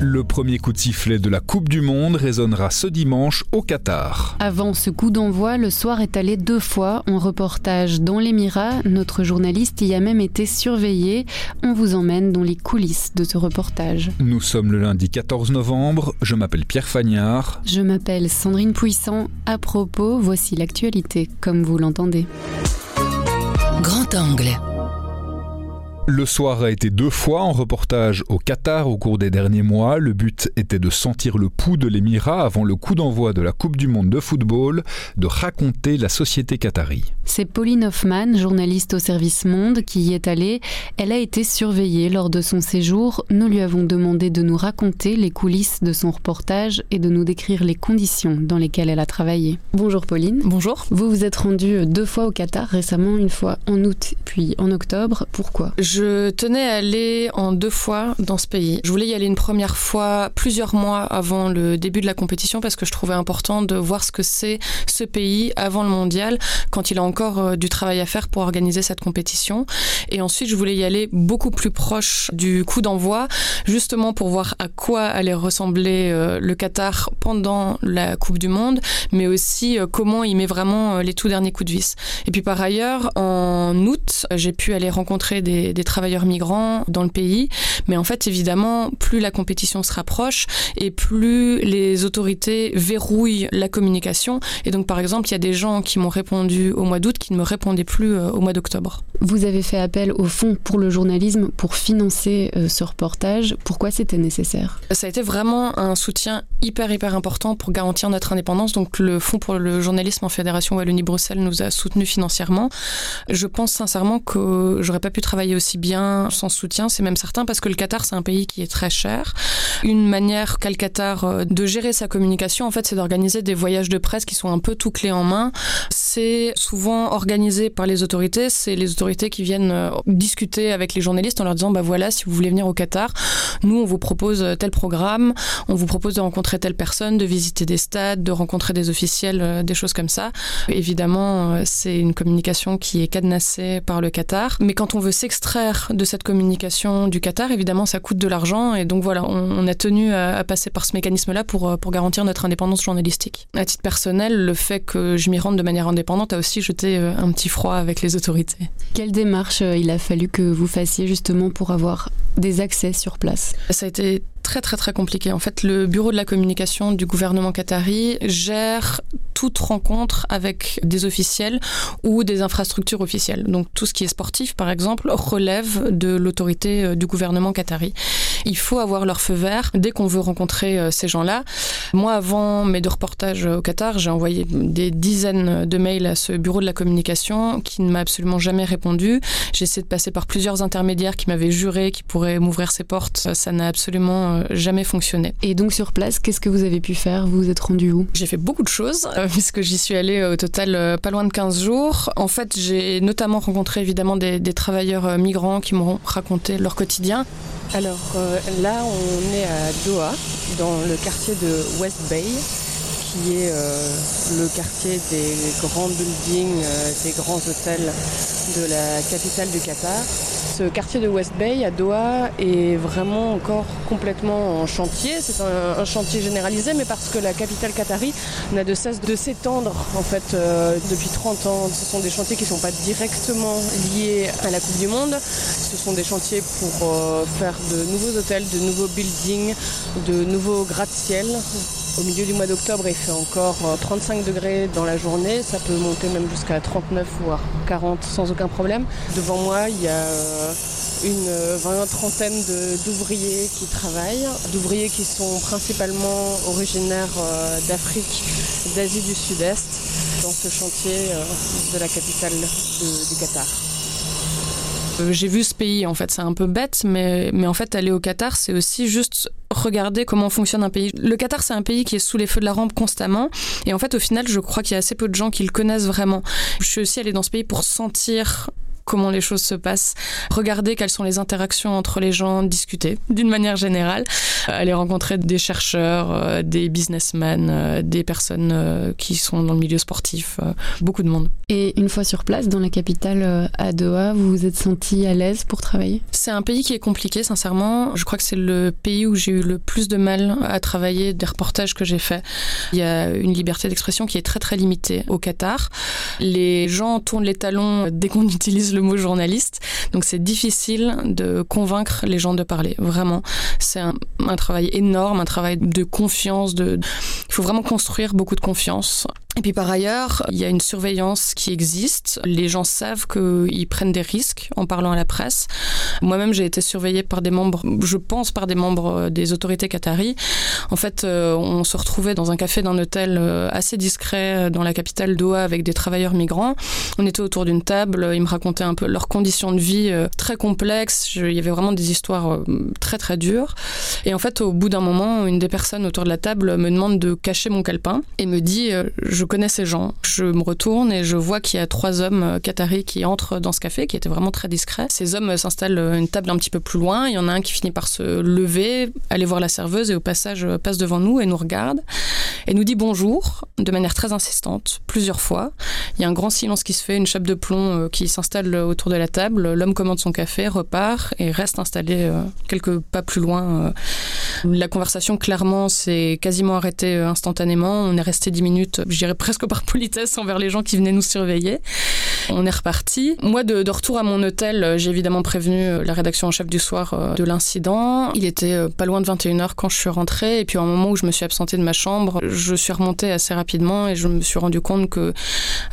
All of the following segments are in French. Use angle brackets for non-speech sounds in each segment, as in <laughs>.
Le premier coup de sifflet de la Coupe du Monde résonnera ce dimanche au Qatar. Avant ce coup d'envoi, le soir est allé deux fois en reportage dans l'Émirat. Notre journaliste y a même été surveillé. On vous emmène dans les coulisses de ce reportage. Nous sommes le lundi 14 novembre. Je m'appelle Pierre Fagnard. Je m'appelle Sandrine Puissant. À propos, voici l'actualité, comme vous l'entendez. Grand angle. Le soir a été deux fois en reportage au Qatar au cours des derniers mois. Le but était de sentir le pouls de l'émirat avant le coup d'envoi de la Coupe du Monde de football, de raconter la société qatari. C'est Pauline Hoffman, journaliste au service Monde, qui y est allée. Elle a été surveillée lors de son séjour. Nous lui avons demandé de nous raconter les coulisses de son reportage et de nous décrire les conditions dans lesquelles elle a travaillé. Bonjour Pauline. Bonjour. Vous vous êtes rendue deux fois au Qatar récemment, une fois en août puis en octobre. Pourquoi? Je tenais à aller en deux fois dans ce pays. Je voulais y aller une première fois plusieurs mois avant le début de la compétition parce que je trouvais important de voir ce que c'est ce pays avant le mondial quand il a encore euh, du travail à faire pour organiser cette compétition. Et ensuite, je voulais y aller beaucoup plus proche du coup d'envoi, justement pour voir à quoi allait ressembler euh, le Qatar pendant la Coupe du Monde, mais aussi euh, comment il met vraiment les tout derniers coups de vis. Et puis par ailleurs, en août, j'ai pu aller rencontrer des, des travailleurs migrants dans le pays. Mais en fait, évidemment, plus la compétition se rapproche et plus les autorités verrouillent la communication. Et donc, par exemple, il y a des gens qui m'ont répondu au mois d'août qui ne me répondaient plus euh, au mois d'octobre. Vous avez fait appel au Fonds pour le journalisme pour financer euh, ce reportage. Pourquoi c'était nécessaire? Ça a été vraiment un soutien hyper, hyper important pour garantir notre indépendance. Donc, le Fonds pour le journalisme en Fédération Wallonie-Bruxelles nous a soutenus financièrement. Je pense sincèrement que j'aurais pas pu travailler aussi bien sans soutien, c'est même certain, parce que le Qatar, c'est un pays qui est très cher. Une manière qu'a le Qatar euh, de gérer sa communication, en fait, c'est d'organiser des voyages de presse qui sont un peu tout clés en main. C'est souvent organisé par les autorités. C'est les autorités qui viennent euh, discuter avec les journalistes en leur disant, bah voilà, si vous voulez venir au Qatar, nous, on vous propose tel programme, on vous propose de rencontrer telle personne, de visiter des stades, de rencontrer des officiels, euh, des choses comme ça. Évidemment, c'est une communication qui est cadenassée par le Qatar. Mais quand on veut s'extraire de cette communication du Qatar, évidemment, ça coûte de l'argent. Et donc voilà, on, a tenu à, passer par ce mécanisme-là pour, pour garantir notre indépendance journalistique. À titre personnel, le fait que je m'y rende de manière indépendante a aussi jeté un petit froid avec les autorités. Quelle démarche euh, il a fallu que vous fassiez justement pour avoir des accès sur place? Ça a été très très très compliqué. En fait, le bureau de la communication du gouvernement qatari gère toute rencontre avec des officiels ou des infrastructures officielles. Donc tout ce qui est sportif, par exemple, relève de l'autorité euh, du gouvernement qatari. Il faut avoir leur feu vert dès qu'on veut rencontrer euh, ces gens-là. Moi, avant mes deux reportages au Qatar, j'ai envoyé des dizaines de mails à ce bureau de la communication qui ne m'a absolument jamais répondu. J'ai essayé de passer par plusieurs intermédiaires qui m'avaient juré qu'ils pourraient m'ouvrir ses portes. Ça n'a absolument euh, jamais fonctionné. Et donc sur place, qu'est-ce que vous avez pu faire? Vous vous êtes rendu où? J'ai fait beaucoup de choses, euh, <laughs> puisque j'y suis allée au total pas loin de 15 jours. En fait, j'ai notamment rencontré évidemment des, des travailleurs migrants qui m'ont raconté leur quotidien. Alors euh, là, on est à Doha, dans le quartier de West Bay, qui est euh, le quartier des grands buildings, euh, des grands hôtels de la capitale du Qatar. Ce quartier de West Bay à Doha est vraiment encore complètement en chantier. C'est un, chantier généralisé, mais parce que la capitale qatari n'a de cesse de s'étendre en fait euh, depuis 30 ans. Ce sont des chantiers qui ne sont pas directement liés à la Coupe du Monde. Ce sont des chantiers pour euh, faire de nouveaux hôtels, de nouveaux buildings, de nouveaux gratte-ciel. Au milieu du mois d'octobre, il fait encore 35 degrés dans la journée. Ça peut monter même jusqu'à 39 voire 40 sans aucun problème. Devant moi, il y a une vingt trentaine d'ouvriers qui travaillent, d'ouvriers qui sont principalement originaires d'Afrique, d'Asie du Sud-Est, dans ce chantier de la capitale du Qatar. J'ai vu ce pays, en fait, c'est un peu bête, mais, mais en fait, aller au Qatar, c'est aussi juste regarder comment fonctionne un pays. Le Qatar, c'est un pays qui est sous les feux de la rampe constamment. Et en fait, au final, je crois qu'il y a assez peu de gens qui le connaissent vraiment. Je suis aussi allée dans ce pays pour sentir comment les choses se passent, regarder quelles sont les interactions entre les gens, discuter d'une manière générale, aller rencontrer des chercheurs, des businessmen, des personnes qui sont dans le milieu sportif, beaucoup de monde. Et une fois sur place, dans la capitale à Doha, vous vous êtes senti à l'aise pour travailler? C'est un pays qui est compliqué, sincèrement. Je crois que c'est le pays où j'ai eu le plus de mal à travailler des reportages que j'ai faits. Il y a une liberté d'expression qui est très très limitée au Qatar. Les gens tournent les talons dès qu'on <laughs> utilise le mot journaliste, donc c'est difficile de convaincre les gens de parler. Vraiment, c'est un, un travail énorme, un travail de confiance. De, il faut vraiment construire beaucoup de confiance. Et puis par ailleurs, il y a une surveillance qui existe. Les gens savent qu'ils prennent des risques en parlant à la presse. Moi-même, j'ai été surveillée par des membres, je pense par des membres des autorités qataries. En fait, euh, on se retrouvait dans un café d'un hôtel euh, assez discret dans la capitale Doha avec des travailleurs migrants. On était autour d'une table, ils me racontaient un peu leurs conditions de vie euh, très complexes. Il y avait vraiment des histoires très très dures. Et en fait, au bout d'un moment, une des personnes autour de la table me demande de cacher mon calepin et me dit je connais ces gens. Je me retourne et je vois qu'il y a trois hommes qataris qui entrent dans ce café, qui était vraiment très discret. Ces hommes s'installent une table un petit peu plus loin. Il y en a un qui finit par se lever, aller voir la serveuse et au passage passe devant nous et nous regarde et nous dit bonjour de manière très insistante, plusieurs fois. Il y a un grand silence qui se fait, une chape de plomb euh, qui s'installe autour de la table. L'homme commande son café, repart et reste installé euh, quelques pas plus loin. Euh. La conversation, clairement, s'est quasiment arrêtée instantanément. On est resté dix minutes, je dirais presque par politesse envers les gens qui venaient nous surveiller. On est reparti. Moi, de, retour à mon hôtel, j'ai évidemment prévenu la rédaction en chef du soir de l'incident. Il était pas loin de 21h quand je suis rentrée. Et puis, au moment où je me suis absentée de ma chambre, je suis remontée assez rapidement et je me suis rendu compte que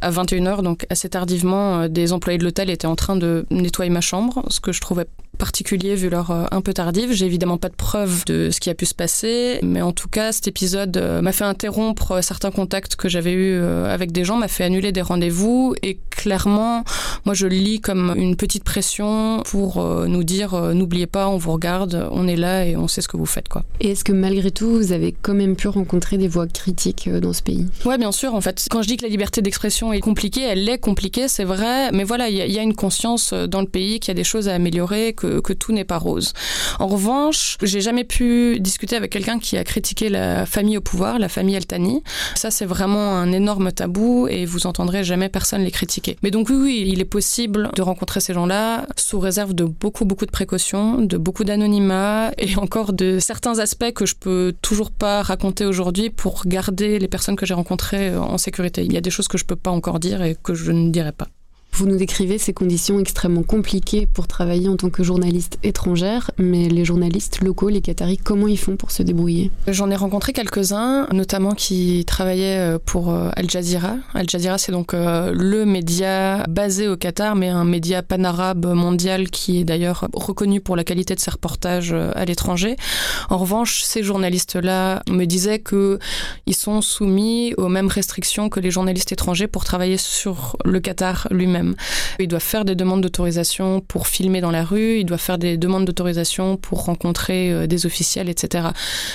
à 21h, donc assez tardivement, des employés de l'hôtel étaient en train de nettoyer ma chambre, ce que je trouvais particulier vu l'heure un peu tardive. J'ai évidemment pas de preuve de ce qui a pu se passer, mais en tout cas, cet épisode m'a fait interrompre certains contacts que j'avais eus avec des gens, m'a fait annuler des rendez-vous et clairement, moi je le lis comme une petite pression pour nous dire n'oubliez pas, on vous regarde, on est là et on sait ce que vous faites quoi. Et est-ce que malgré tout, vous avez quand même pu rencontrer des voix critiques dans ce pays? Ouais, bien sûr. En fait, quand je dis que la liberté d'expression est compliquée, elle est compliquée, c'est vrai. Mais voilà, il y, y, a une conscience dans le pays qu'il y a des choses à améliorer, que, que tout n'est pas rose. En revanche, j'ai jamais pu discuter avec quelqu'un qui a critiqué la famille au pouvoir, la famille Altani. Ça, c'est vraiment un énorme tabou et vous entendrez jamais personne les critiquer. Mais donc oui, oui, il est possible de rencontrer ces gens-là sous réserve de beaucoup, beaucoup de précautions, de beaucoup d'anonymat et <laughs> encore de certains aspects que je peux toujours pas raconter aujourd'hui pour garder les personnes que j'ai rencontrées en sécurité. Il y a des choses que je peux pas encore dire et que je ne dirai pas. Vous nous décrivez ces conditions extrêmement compliquées pour travailler en tant que journaliste étrangère, mais les journalistes locaux, les Qataris, comment ils font pour se débrouiller? J'en ai rencontré quelques-uns, notamment qui travaillaient pour Al Jazeera. Al Jazeera, c'est donc le média basé au Qatar, mais un média panarabe mondial qui est d'ailleurs reconnu pour la qualité de ses reportages à l'étranger. En revanche, ces journalistes-là me disaient qu'ils sont soumis aux mêmes restrictions que les journalistes étrangers pour travailler sur le Qatar lui-même. Ils doivent faire des demandes d'autorisation pour filmer dans la rue, ils doivent faire des demandes d'autorisation pour rencontrer des officiels, etc.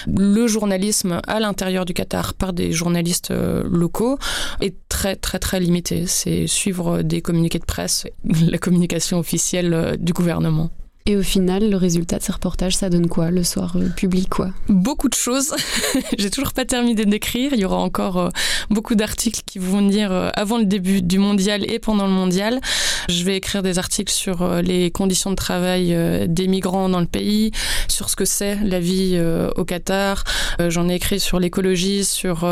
Le journalisme à l'intérieur du Qatar par des journalistes locaux est très très très limité. C'est suivre des communiqués de presse, <laughs> la communication officielle du gouvernement. Et au final, le résultat de ces reportages, ça donne quoi le soir euh, public quoi Beaucoup de choses. <laughs> J'ai toujours pas terminé d'écrire. Il y aura encore euh, beaucoup d'articles qui vont venir euh, avant le début du mondial et pendant le mondial. Je vais écrire des articles sur euh, les conditions de travail des migrants dans le pays, sur ce que c'est la vie au Qatar. J'en ai écrit sur l'écologie, sur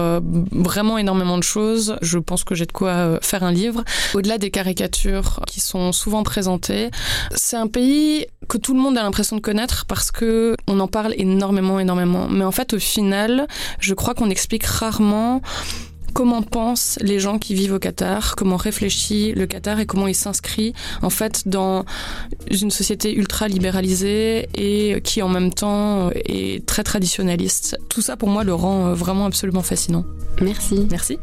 vraiment énormément de choses. Je pense que j'ai de quoi faire un livre. Au-delà des caricatures qui sont souvent présentées, c'est un pays que tout le monde a l'impression de connaître parce que on en parle énormément, énormément. Mais en fait, au final, je crois qu'on explique rarement comment pensent les gens qui vivent au Qatar, comment réfléchit le Qatar et comment il s'inscrit en fait dans une société ultra libéralisée et qui en même temps est très traditionnaliste. Tout ça pour moi le rend vraiment absolument fascinant. Merci. Merci.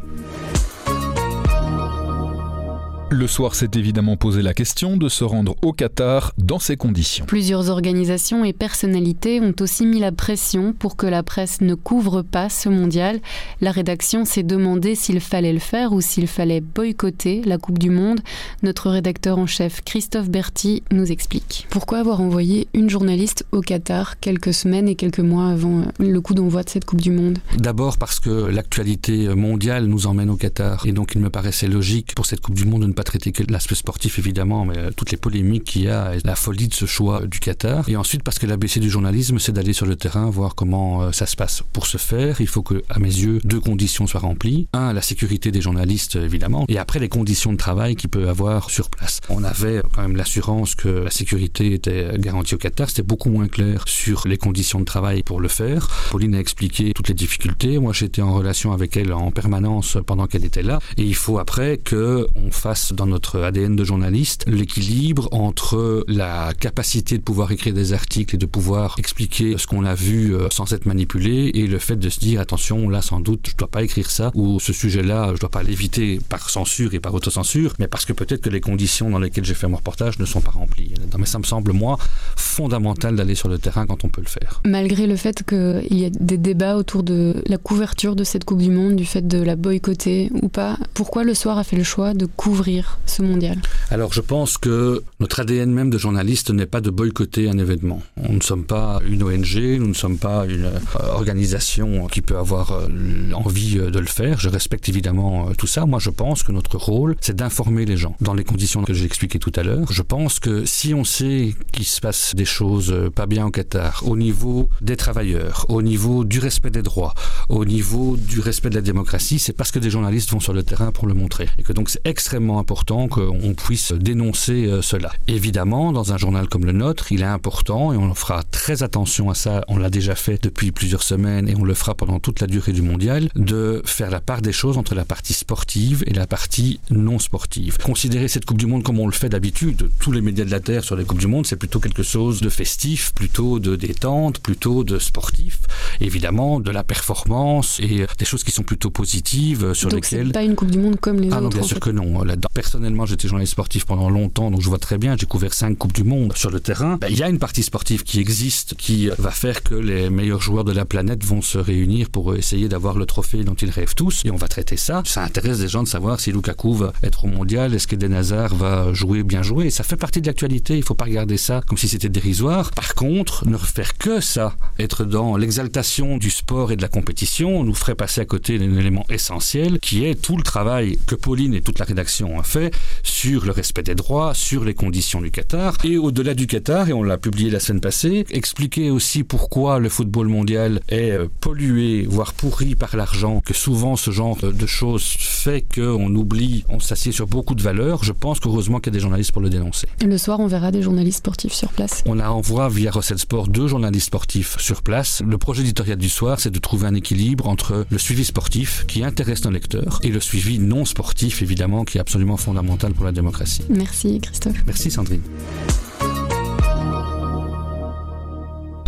Le soir s'est évidemment posé la question de se rendre au Qatar dans ces conditions. Plusieurs organisations et personnalités ont aussi mis la pression pour que la presse ne couvre pas ce mondial. La rédaction s'est demandé s'il fallait le faire ou s'il fallait boycotter la Coupe du Monde. Notre rédacteur en chef Christophe Berti nous explique. Pourquoi avoir envoyé une journaliste au Qatar quelques semaines et quelques mois avant le coup d'envoi de cette Coupe du Monde? D'abord parce que l'actualité mondiale nous emmène au Qatar et donc il me paraissait logique pour cette Coupe du Monde de ne pas traiter que l'aspect sportif évidemment, mais euh, toutes les polémiques qu'il y a et la folie de ce choix du Qatar. Et ensuite parce que l'ABC du journalisme, c'est d'aller sur le terrain, voir comment euh, ça se passe. Pour ce faire, il faut que, à mes yeux, deux conditions soient remplies. Un, la sécurité des journalistes, évidemment, et après les conditions de travail qu'il peut avoir sur place. On avait quand même l'assurance que la sécurité était garantie au Qatar. C'était beaucoup moins clair sur les conditions de travail pour le faire. Pauline a expliqué toutes les difficultés. Moi, j'étais en relation avec elle en permanence pendant qu'elle était là. Et il faut après que on fasse dans notre ADN de journaliste l'équilibre entre la capacité de pouvoir écrire des articles et de pouvoir expliquer ce qu'on a vu euh, sans être manipulé et le fait de se dire attention là sans doute je dois pas écrire ça ou ce sujet-là je dois pas l'éviter par censure et par autocensure mais parce que peut-être que les conditions dans lesquelles j'ai fait mon reportage ne sont pas remplies. Mais ça me semble moi fondamental d'aller sur le terrain quand on peut le faire. Malgré le fait qu'il y a des débats autour de la couverture de cette Coupe du Monde, du fait de la boycotter ou pas, pourquoi le soir a fait le choix de couvrir ce mondial Alors je pense que notre ADN même de journaliste n'est pas de boycotter un événement. On ne sommes pas une ONG, nous ne sommes pas une euh, organisation qui peut avoir euh, envie euh, de le faire. Je respecte évidemment tout ça. Moi je pense que notre rôle c'est d'informer les gens dans les conditions que j'ai expliquées tout à l'heure. Je pense que si on sait qu'il se passe des choses pas bien au Qatar, au niveau des travailleurs, au niveau du respect des droits, au niveau du respect de la démocratie, c'est parce que des journalistes vont sur le terrain pour le montrer. Et que donc c'est extrêmement important qu'on puisse dénoncer euh, cela. Évidemment, dans un journal comme le nôtre, il est important, et on fera très attention à ça, on l'a déjà fait depuis plusieurs semaines, et on le fera pendant toute la durée du mondial, de faire la part des choses entre la partie sportive et la partie non sportive. Considérer cette Coupe du Monde comme on le fait d'habitude, tous les médias de la Terre sur les Coupes du Monde, c'est plutôt quelque chose de festif, plutôt de détente, plutôt de sportif. Évidemment, de la performance et des choses qui sont plutôt positives sur donc lesquelles... pas une Coupe du Monde comme les ah autres. non, bien sûr que non. Là-dedans, personnellement, j'étais journaliste sportif pendant longtemps, donc je vois très bien. J'ai couvert cinq coupes du monde sur le terrain. Ben, il y a une partie sportive qui existe, qui va faire que les meilleurs joueurs de la planète vont se réunir pour essayer d'avoir le trophée dont ils rêvent tous, et on va traiter ça. Ça intéresse des gens de savoir si Lukaku va être au mondial, est-ce qu'Eden Hazard va jouer bien joué. Ça fait partie de l'actualité. Il faut pas regarder ça comme si c'était dérisoire. Par contre, ne faire que ça, être dans l'exaltation du sport et de la compétition, nous ferait passer à côté d'un élément essentiel qui est tout le travail que Pauline et toute la rédaction fait sur le respect des droits, sur les conditions du Qatar. Et au-delà du Qatar, et on l'a publié la semaine passée, expliquer aussi pourquoi le football mondial est euh, pollué, voire pourri par l'argent, que souvent ce genre de choses fait qu'on oublie, on s'assied sur beaucoup de valeurs. Je pense qu'heureusement qu'il y a des journalistes pour le dénoncer. Et le soir, on verra des journalistes sportifs sur place. On a envoie via Recette Sport deux journalistes sportifs sur place. Le projet éditorial du soir, c'est de trouver un équilibre entre le suivi sportif qui intéresse nos lecteurs et le suivi non sportif, évidemment, qui est absolument fondamental pour la démocratie. Merci Christophe. Merci Sandrine.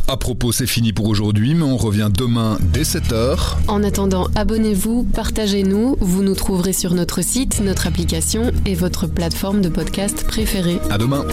À propos, c'est fini pour aujourd'hui, mais on revient demain dès 7h. En attendant, abonnez-vous, partagez-nous. Vous nous trouverez sur notre site, notre application et votre plateforme de podcast préférée. À demain.